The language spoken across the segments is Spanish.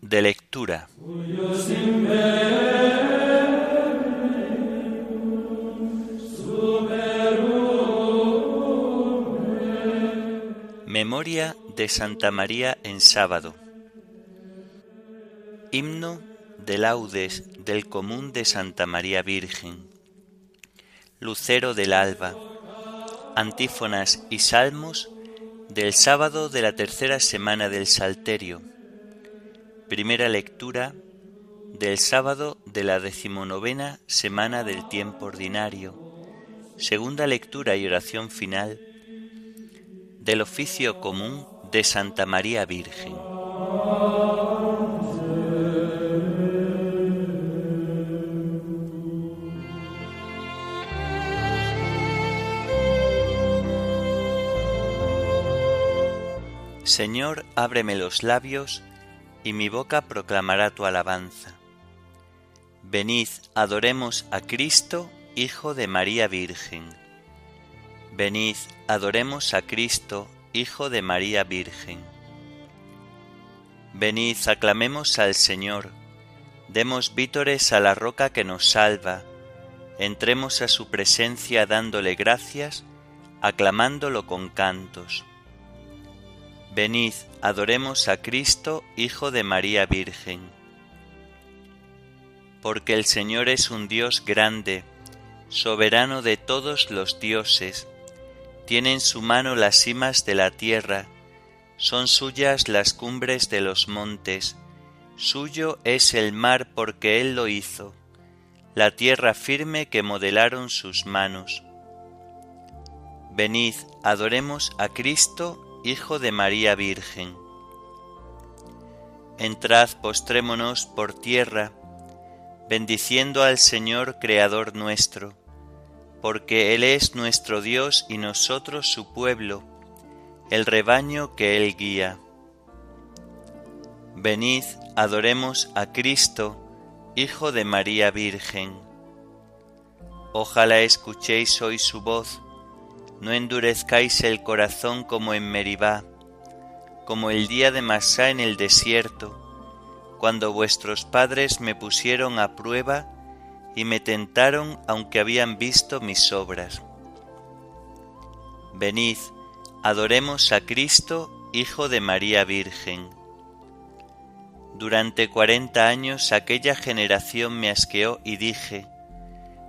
De lectura. Memoria de Santa María en sábado. Himno de laudes del común de Santa María Virgen. Lucero del alba. Antífonas y salmos del sábado de la tercera semana del Salterio. Primera lectura del sábado de la decimonovena semana del tiempo ordinario. Segunda lectura y oración final del oficio común de Santa María Virgen. Señor, ábreme los labios, y mi boca proclamará tu alabanza. Venid, adoremos a Cristo, Hijo de María Virgen. Venid, adoremos a Cristo, Hijo de María Virgen. Venid, aclamemos al Señor, demos vítores a la roca que nos salva, entremos a su presencia dándole gracias, aclamándolo con cantos. Venid, adoremos a Cristo, Hijo de María Virgen. Porque el Señor es un Dios grande, soberano de todos los dioses, tiene en su mano las cimas de la tierra, son suyas las cumbres de los montes, suyo es el mar porque Él lo hizo, la tierra firme que modelaron sus manos. Venid, adoremos a Cristo, Hijo de María Virgen. Entrad, postrémonos por tierra, bendiciendo al Señor Creador nuestro, porque Él es nuestro Dios y nosotros su pueblo, el rebaño que Él guía. Venid, adoremos a Cristo, Hijo de María Virgen. Ojalá escuchéis hoy su voz, no endurezcáis el corazón como en Meribá, como el día de Masá en el desierto, cuando vuestros padres me pusieron a prueba y me tentaron aunque habían visto mis obras. Venid, adoremos a Cristo, Hijo de María Virgen. Durante cuarenta años aquella generación me asqueó y dije,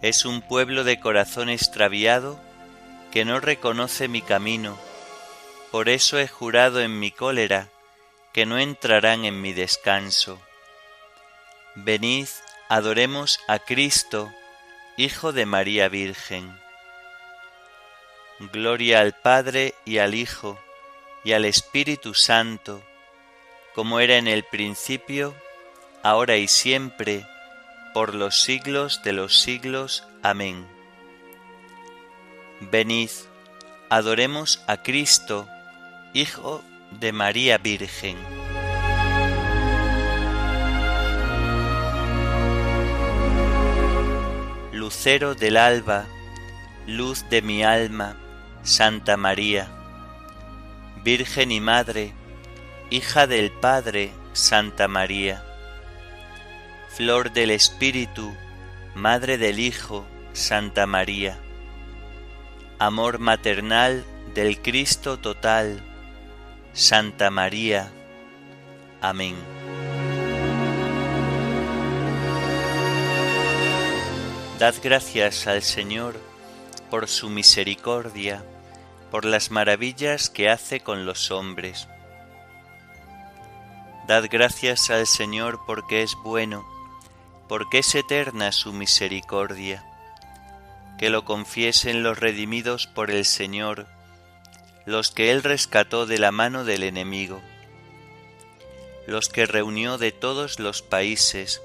es un pueblo de corazón extraviado que no reconoce mi camino, por eso he jurado en mi cólera que no entrarán en mi descanso. Venid, adoremos a Cristo, Hijo de María Virgen. Gloria al Padre y al Hijo y al Espíritu Santo, como era en el principio, ahora y siempre, por los siglos de los siglos. Amén. Venid, adoremos a Cristo, Hijo de María Virgen. Lucero del alba, luz de mi alma, Santa María, Virgen y Madre, hija del Padre, Santa María, Flor del Espíritu, Madre del Hijo, Santa María amor maternal del Cristo total, Santa María. Amén. Dad gracias al Señor por su misericordia, por las maravillas que hace con los hombres. Dad gracias al Señor porque es bueno, porque es eterna su misericordia que lo confiesen los redimidos por el Señor, los que Él rescató de la mano del enemigo, los que reunió de todos los países,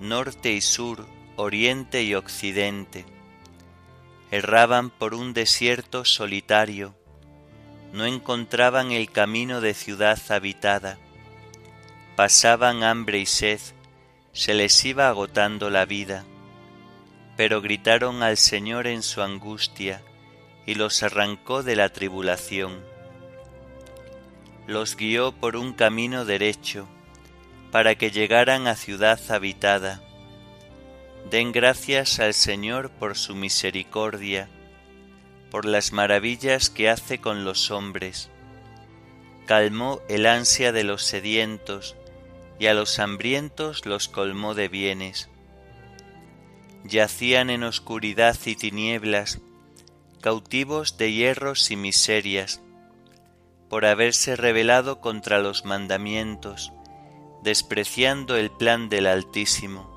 norte y sur, oriente y occidente. Erraban por un desierto solitario, no encontraban el camino de ciudad habitada, pasaban hambre y sed, se les iba agotando la vida pero gritaron al Señor en su angustia, y los arrancó de la tribulación. los guió por un camino derecho, para que llegaran a ciudad habitada. Den gracias al Señor por su misericordia, por las maravillas que hace con los hombres. Calmó el ansia de los sedientos, y a los hambrientos los colmó de bienes. Yacían en oscuridad y tinieblas, cautivos de hierros y miserias, por haberse rebelado contra los mandamientos, despreciando el plan del Altísimo.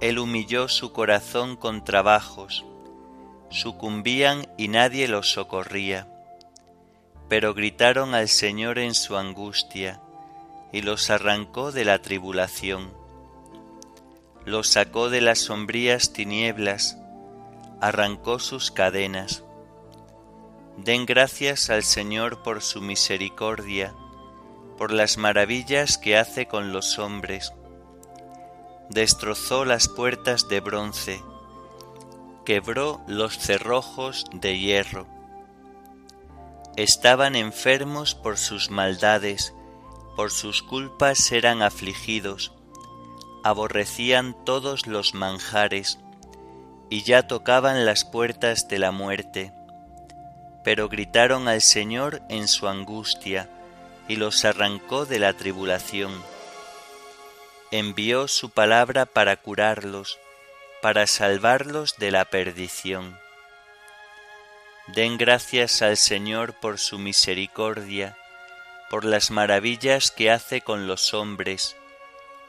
Él humilló su corazón con trabajos, sucumbían y nadie los socorría, pero gritaron al Señor en su angustia, y los arrancó de la tribulación. Los sacó de las sombrías tinieblas, arrancó sus cadenas Den gracias al Señor por su misericordia, por las maravillas que hace con los hombres. Destrozó las puertas de bronce, quebró los cerrojos de hierro. Estaban enfermos por sus maldades, por sus culpas eran afligidos, aborrecían todos los manjares, y ya tocaban las puertas de la muerte pero gritaron al Señor en su angustia, y los arrancó de la tribulación. Envió su palabra para curarlos, para salvarlos de la perdición. Den gracias al Señor por su misericordia, por las maravillas que hace con los hombres,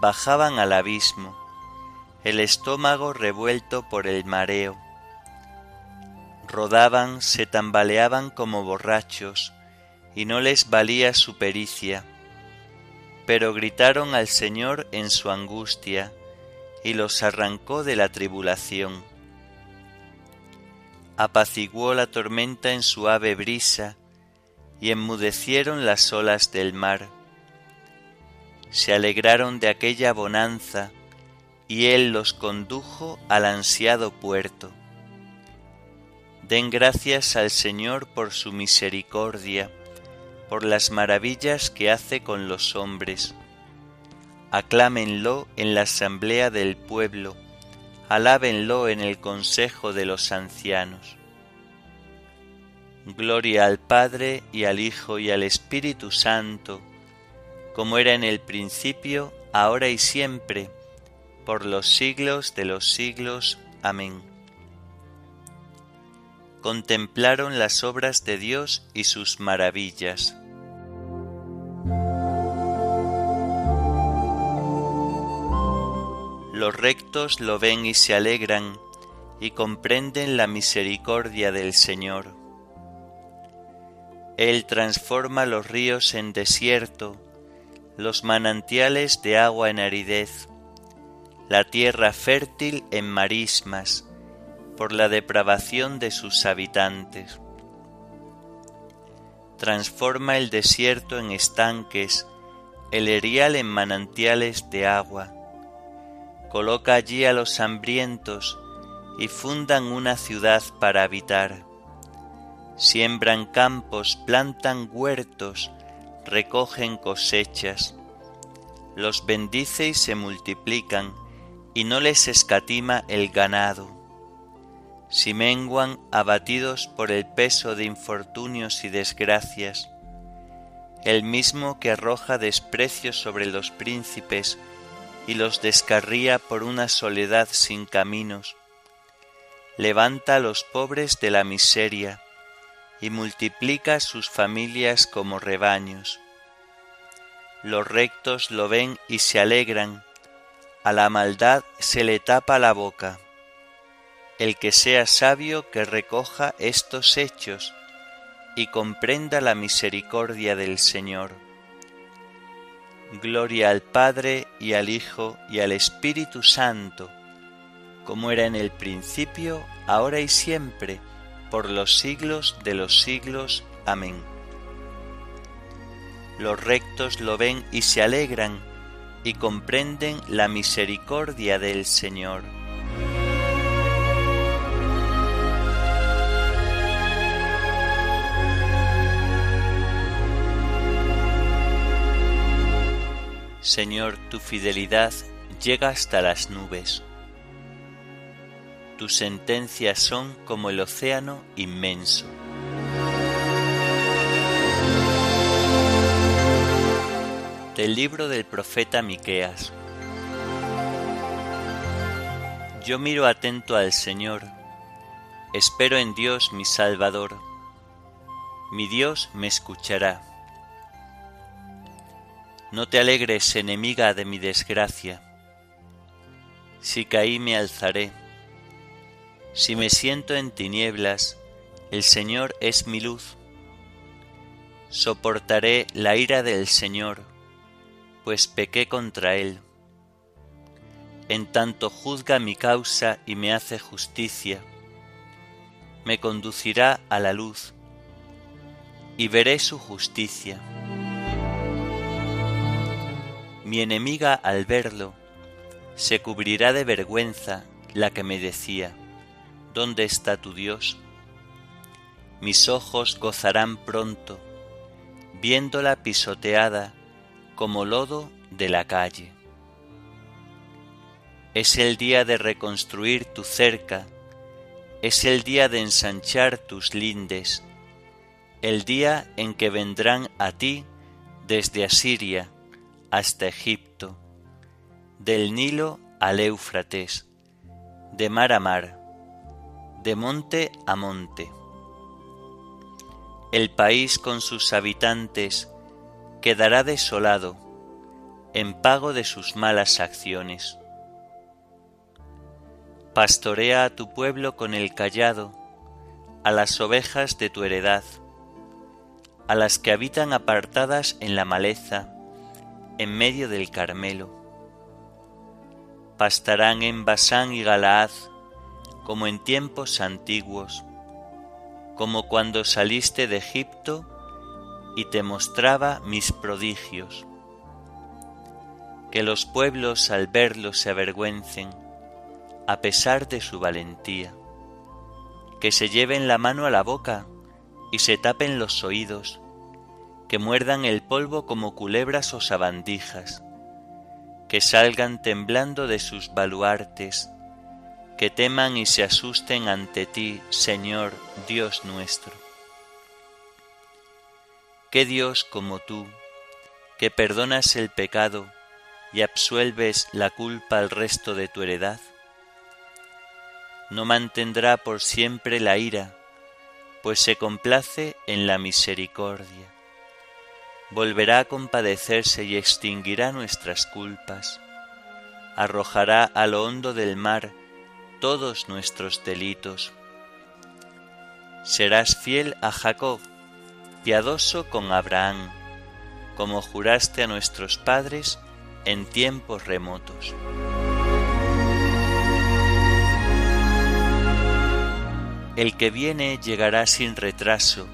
bajaban al abismo, el estómago revuelto por el mareo. Rodaban, se tambaleaban como borrachos, y no les valía su pericia. Pero gritaron al Señor en su angustia, y los arrancó de la tribulación. Apaciguó la tormenta en suave brisa, y enmudecieron las olas del mar se alegraron de aquella bonanza, y Él los condujo al ansiado puerto. Den gracias al Señor por su misericordia, por las maravillas que hace con los hombres. Aclámenlo en la asamblea del pueblo, alábenlo en el consejo de los ancianos. Gloria al Padre y al Hijo y al Espíritu Santo, como era en el principio, ahora y siempre, por los siglos de los siglos. Amén. Contemplaron las obras de Dios y sus maravillas. Los rectos lo ven y se alegran, y comprenden la misericordia del Señor. Él transforma los ríos en desierto, los manantiales de agua en aridez, la tierra fértil en marismas, por la depravación de sus habitantes. Transforma el desierto en estanques, el erial en manantiales de agua. Coloca allí a los hambrientos y fundan una ciudad para habitar. Siembran campos, plantan huertos, recogen cosechas, los bendice y se multiplican, y no les escatima el ganado. si menguan abatidos por el peso de infortunios y desgracias, el mismo que arroja desprecio sobre los príncipes y los descarría por una soledad sin caminos, levanta a los pobres de la miseria y multiplica sus familias como rebaños. Los rectos lo ven y se alegran, a la maldad se le tapa la boca. El que sea sabio que recoja estos hechos y comprenda la misericordia del Señor. Gloria al Padre y al Hijo y al Espíritu Santo, como era en el principio, ahora y siempre, por los siglos de los siglos. Amén. Los rectos lo ven y se alegran y comprenden la misericordia del Señor. Señor, tu fidelidad llega hasta las nubes. Tus sentencias son como el océano inmenso. Del libro del profeta Miqueas. Yo miro atento al Señor, espero en Dios mi Salvador. Mi Dios me escuchará. No te alegres, enemiga de mi desgracia. Si caí me alzaré. Si me siento en tinieblas, el Señor es mi luz. Soportaré la ira del Señor, pues pequé contra Él. En tanto juzga mi causa y me hace justicia, me conducirá a la luz, y veré su justicia mi enemiga al verlo se cubrirá de vergüenza la que me decía, ¿dónde está tu Dios? Mis ojos gozarán pronto, viéndola pisoteada como lodo de la calle. Es el día de reconstruir tu cerca, es el día de ensanchar tus lindes, el día en que vendrán a ti desde Asiria hasta Egipto, del Nilo al Éufrates, de mar a mar, de monte a monte. El país con sus habitantes quedará desolado en pago de sus malas acciones. Pastorea a tu pueblo con el callado, a las ovejas de tu heredad, a las que habitan apartadas en la maleza, en medio del Carmelo. Pastarán en Basán y Galaad como en tiempos antiguos, como cuando saliste de Egipto y te mostraba mis prodigios. Que los pueblos al verlo se avergüencen, a pesar de su valentía. Que se lleven la mano a la boca y se tapen los oídos que muerdan el polvo como culebras o sabandijas, que salgan temblando de sus baluartes, que teman y se asusten ante ti, Señor Dios nuestro. ¿Qué Dios como tú, que perdonas el pecado y absuelves la culpa al resto de tu heredad? No mantendrá por siempre la ira, pues se complace en la misericordia volverá a compadecerse y extinguirá nuestras culpas, arrojará a lo hondo del mar todos nuestros delitos. Serás fiel a Jacob, piadoso con Abraham, como juraste a nuestros padres en tiempos remotos. El que viene llegará sin retraso,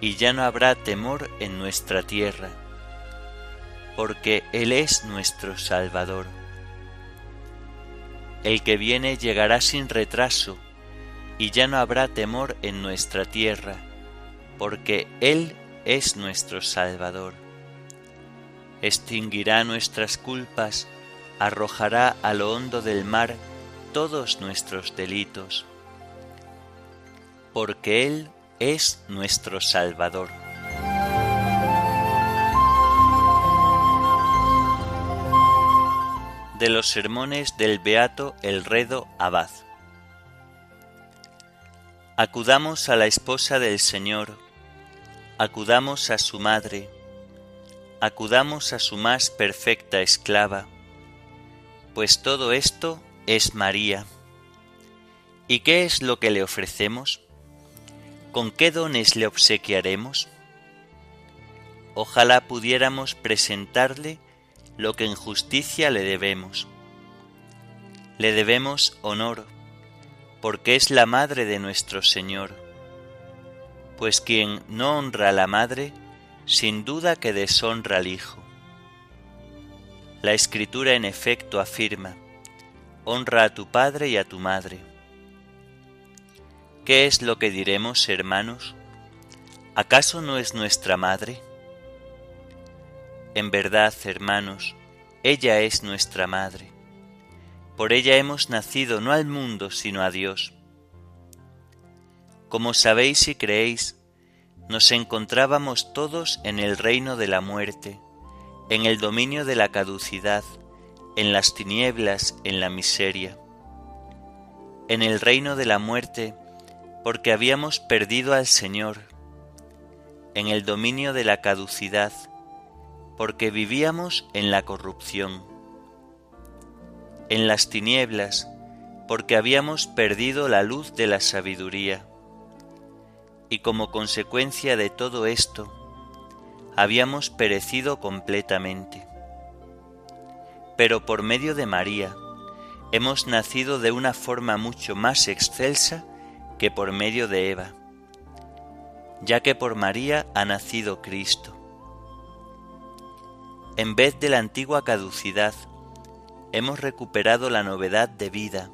y ya no habrá temor en nuestra tierra, porque Él es nuestro Salvador. El que viene llegará sin retraso, y ya no habrá temor en nuestra tierra, porque Él es nuestro Salvador. Extinguirá nuestras culpas, arrojará a lo hondo del mar todos nuestros delitos, porque Él es nuestro Salvador. De los sermones del Beato Elredo Abad. Acudamos a la esposa del Señor, acudamos a su madre, acudamos a su más perfecta esclava, pues todo esto es María. ¿Y qué es lo que le ofrecemos? ¿Con qué dones le obsequiaremos? Ojalá pudiéramos presentarle lo que en justicia le debemos. Le debemos honor, porque es la madre de nuestro Señor, pues quien no honra a la madre, sin duda que deshonra al Hijo. La Escritura en efecto afirma, honra a tu padre y a tu madre ¿Qué es lo que diremos, hermanos? ¿Acaso no es nuestra madre? En verdad, hermanos, ella es nuestra madre. Por ella hemos nacido no al mundo, sino a Dios. Como sabéis y creéis, nos encontrábamos todos en el reino de la muerte, en el dominio de la caducidad, en las tinieblas, en la miseria. En el reino de la muerte porque habíamos perdido al Señor, en el dominio de la caducidad, porque vivíamos en la corrupción, en las tinieblas, porque habíamos perdido la luz de la sabiduría, y como consecuencia de todo esto, habíamos perecido completamente. Pero por medio de María, hemos nacido de una forma mucho más excelsa que por medio de Eva, ya que por María ha nacido Cristo. En vez de la antigua caducidad, hemos recuperado la novedad de vida,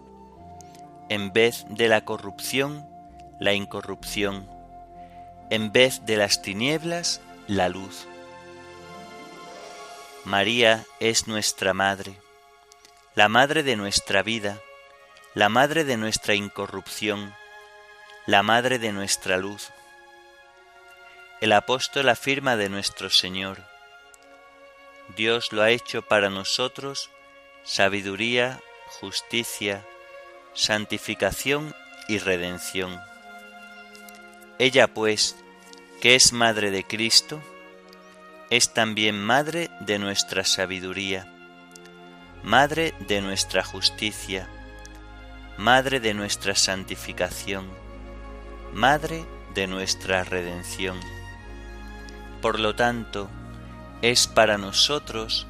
en vez de la corrupción, la incorrupción, en vez de las tinieblas, la luz. María es nuestra Madre, la Madre de nuestra vida, la Madre de nuestra incorrupción, la Madre de nuestra luz. El apóstol afirma de nuestro Señor, Dios lo ha hecho para nosotros sabiduría, justicia, santificación y redención. Ella pues, que es Madre de Cristo, es también Madre de nuestra sabiduría, Madre de nuestra justicia, Madre de nuestra santificación Madre de nuestra redención. Por lo tanto, es para nosotros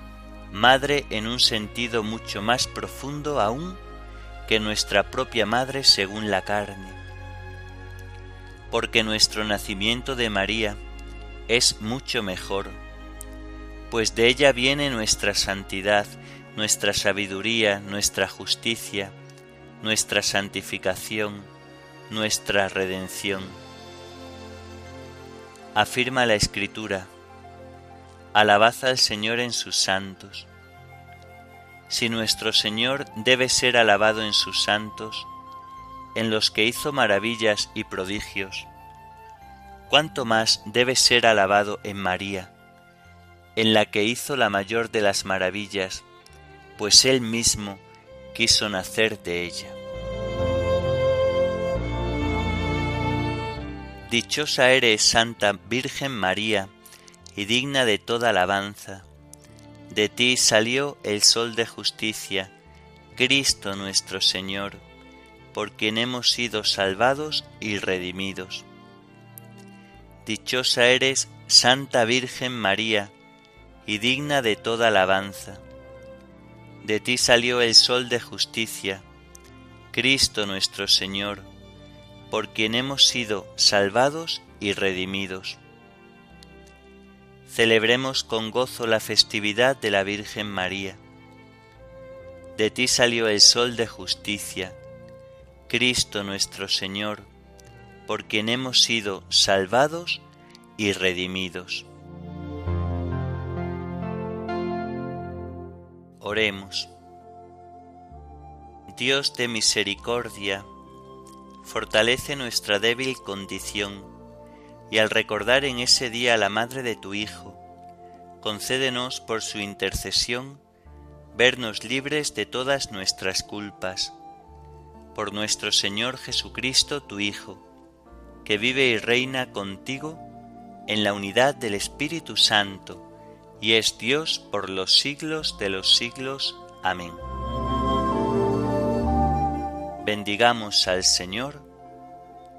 Madre en un sentido mucho más profundo aún que nuestra propia Madre según la carne. Porque nuestro nacimiento de María es mucho mejor, pues de ella viene nuestra santidad, nuestra sabiduría, nuestra justicia, nuestra santificación, nuestra redención. Afirma la Escritura, alabad al Señor en sus santos. Si nuestro Señor debe ser alabado en sus santos, en los que hizo maravillas y prodigios, cuánto más debe ser alabado en María, en la que hizo la mayor de las maravillas, pues Él mismo quiso nacer de ella. Dichosa eres, Santa Virgen María, y digna de toda alabanza. De ti salió el sol de justicia, Cristo nuestro Señor, por quien hemos sido salvados y redimidos. Dichosa eres, Santa Virgen María, y digna de toda alabanza. De ti salió el sol de justicia, Cristo nuestro Señor, por quien hemos sido salvados y redimidos. Celebremos con gozo la festividad de la Virgen María. De ti salió el sol de justicia, Cristo nuestro Señor, por quien hemos sido salvados y redimidos. Oremos. Dios de misericordia, fortalece nuestra débil condición, y al recordar en ese día a la Madre de tu Hijo, concédenos por su intercesión vernos libres de todas nuestras culpas. Por nuestro Señor Jesucristo, tu Hijo, que vive y reina contigo en la unidad del Espíritu Santo, y es Dios por los siglos de los siglos. Amén. Bendigamos al Señor,